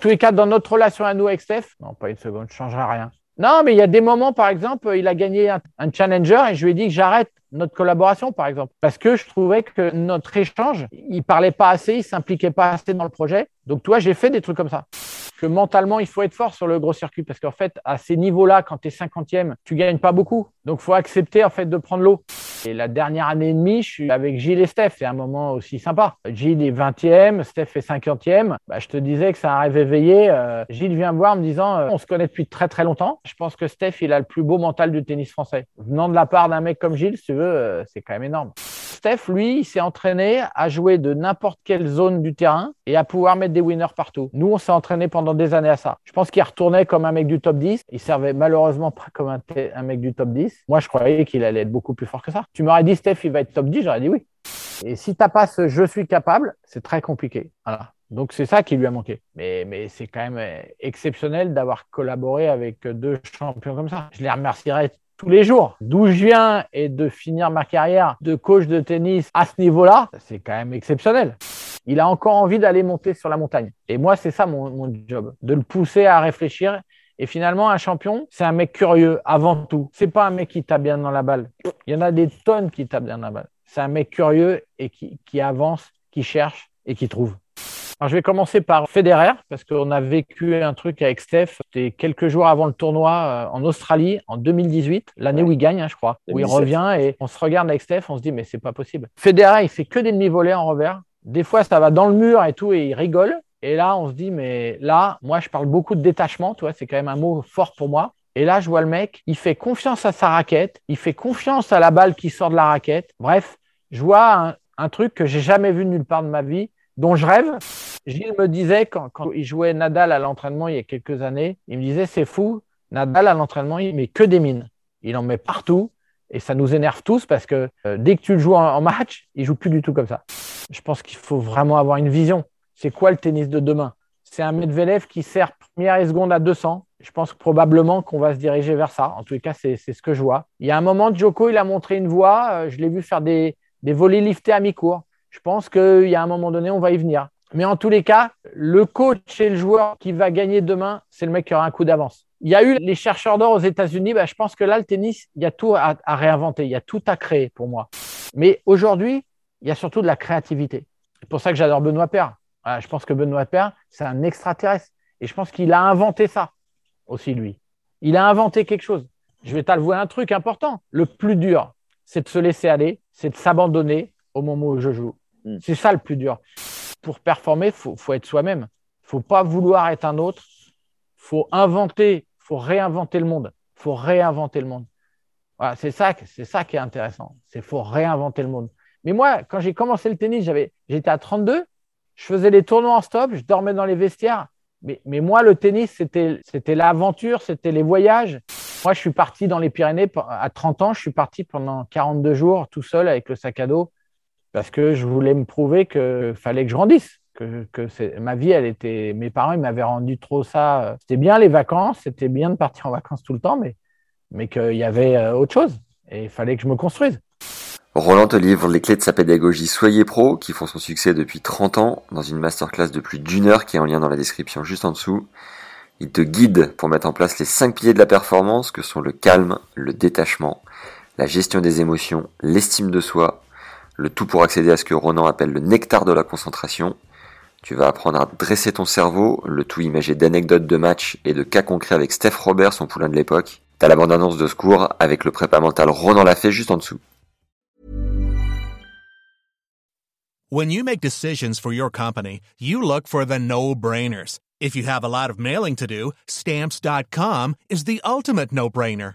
Tous les cas, dans notre relation à nous avec Steph, non, pas une seconde, ne changerai rien. Non, mais il y a des moments, par exemple, il a gagné un, challenger et je lui ai dit que j'arrête notre collaboration, par exemple, parce que je trouvais que notre échange, il parlait pas assez, il s'impliquait pas assez dans le projet. Donc, toi, j'ai fait des trucs comme ça. Que mentalement, il faut être fort sur le gros circuit parce qu'en fait, à ces niveaux-là, quand tu es 50e, tu gagnes pas beaucoup. Donc, faut accepter en fait de prendre l'eau. Et la dernière année et demie, je suis avec Gilles et Steph. C'est un moment aussi sympa. Gilles est 20e, Steph est 50e. Bah, je te disais que c'est un rêve éveillé. Euh, Gilles vient me voir me disant euh, on se connaît depuis très très longtemps. Je pense que Steph, il a le plus beau mental du tennis français. Venant de la part d'un mec comme Gilles, si tu veux, euh, c'est quand même énorme. Steph, lui, il s'est entraîné à jouer de n'importe quelle zone du terrain et à pouvoir mettre des winners partout. Nous, on s'est entraîné pendant des années à ça. Je pense qu'il retournait comme un mec du top 10. Il servait malheureusement pas comme un, mec du top 10. Moi, je croyais qu'il allait être beaucoup plus fort que ça. Tu m'aurais dit, Steph, il va être top 10, j'aurais dit oui. Et si tu n'as pas ce je suis capable, c'est très compliqué. Voilà. Donc c'est ça qui lui a manqué. Mais, c'est quand même euh, exceptionnel d'avoir collaboré avec deux champions comme ça. Je les remercierai les jours. D'où je viens et de finir ma carrière de coach de tennis à ce niveau-là, c'est quand même exceptionnel. Il a encore envie d'aller monter sur la montagne. Et moi, c'est ça mon, job, de le pousser à réfléchir et finalement, un champion, c'est un mec curieux avant tout. C'est pas un mec qui tape bien dans la balle. Il y en a des tonnes qui tapent bien dans la balle. C'est un mec curieux et qui avance, qui cherche et qui trouve. Alors, je vais commencer par Federer parce qu'on a vécu un truc avec Steph. C'était quelques jours avant le tournoi euh, en Australie en 2018, l'année où il gagne, hein, je crois, où il revient et on se regarde avec Steph, on se dit mais c'est pas possible. Federer, il fait que des demi-volées en revers. Des fois, ça va dans le mur et tout et il rigole. Et là, on se dit mais là, moi, je parle beaucoup de détachement, tu vois, c'est quand même un mot fort pour moi. Et là, je vois le mec, il fait confiance à sa raquette, il fait confiance à la balle qui sort de la raquette. Bref, je vois un, un truc que j'ai jamais vu nulle part de ma vie dont je rêve. Gilles me disait, quand, il jouait Nadal à l'entraînement il y a quelques années, il me disait, c'est fou, Nadal à l'entraînement, il met que des mines. Il en met partout. Et ça nous énerve tous parce que euh, dès que tu le joues en, match, il joue plus du tout comme ça. Je pense qu'il faut vraiment avoir une vision. C'est quoi le tennis de demain? C'est un Medvedev qui sert première et seconde à 200. Je pense probablement qu'on va se diriger vers ça. En tout cas, c'est ce que je vois. Il y a un moment, Joko, il a montré une voie. Euh, je l'ai vu faire des, des volets liftés à mi-cours. Je pense qu'il y a un moment donné, on va y venir. Mais en tous les cas, le coach et le joueur qui va gagner demain, c'est le mec qui aura un coup d'avance. Il y a eu les chercheurs d'or aux États-Unis. Bah, je pense que là, le tennis, il y a tout à, à, réinventer, il y a tout à créer pour moi. Mais aujourd'hui, il y a surtout de la créativité. C'est pour ça que j'adore Benoît Père. Voilà, je pense que Benoît Père, c'est un extraterrestre. Et je pense qu'il a inventé ça aussi, lui. Il a inventé quelque chose. Je vais t'avouer un truc important. Le plus dur, c'est de se laisser aller, c'est de s'abandonner au moment où je joue. Mm. C'est ça le plus dur. Pour performer, il faut, être soi-même. Il ne faut pas vouloir être un autre. Il faut inventer, il faut réinventer le monde. Faut réinventer le monde. Voilà, c'est ça, c'est ça qui est intéressant. C'est faut réinventer le monde. Mais moi, quand j'ai commencé le tennis, j'avais, j'étais à 32, je faisais les tournois en stop, je dormais dans les vestiaires. Mais, mais moi, le tennis, c'était, c'était l'aventure, c'était les voyages. Moi, je suis parti dans les Pyrénées à 30 ans. Je suis parti pendant 42 jours tout seul avec le sac à dos parce que je voulais me prouver qu'il fallait que je grandisse. Que, que ma vie, elle était. Mes parents, ils m'avaient rendu trop ça. C'était bien les vacances, c'était bien de partir en vacances tout le temps, mais, mais qu'il y avait autre chose. Et il fallait que je me construise. Roland te livre les clés de sa pédagogie Soyez Pro, qui font son succès depuis 30 ans, dans une masterclass de plus d'une heure qui est en lien dans la description juste en dessous. Il te guide pour mettre en place les 5 piliers de la performance que sont le calme, le détachement, la gestion des émotions, l'estime de soi, le tout pour accéder à ce que Ronan appelle le nectar de la concentration. Tu vas apprendre à dresser ton cerveau, le tout imagé d'anecdotes de match et de cas concrets avec Steph Robert, son poulain de l'époque. T'as la bande-annonce de secours avec le prépa mental Ronan l'a fait juste en dessous. When you make decisions for your company, you look for the no-brainers. If you have a lot of mailing to do, stamps.com is the ultimate no-brainer.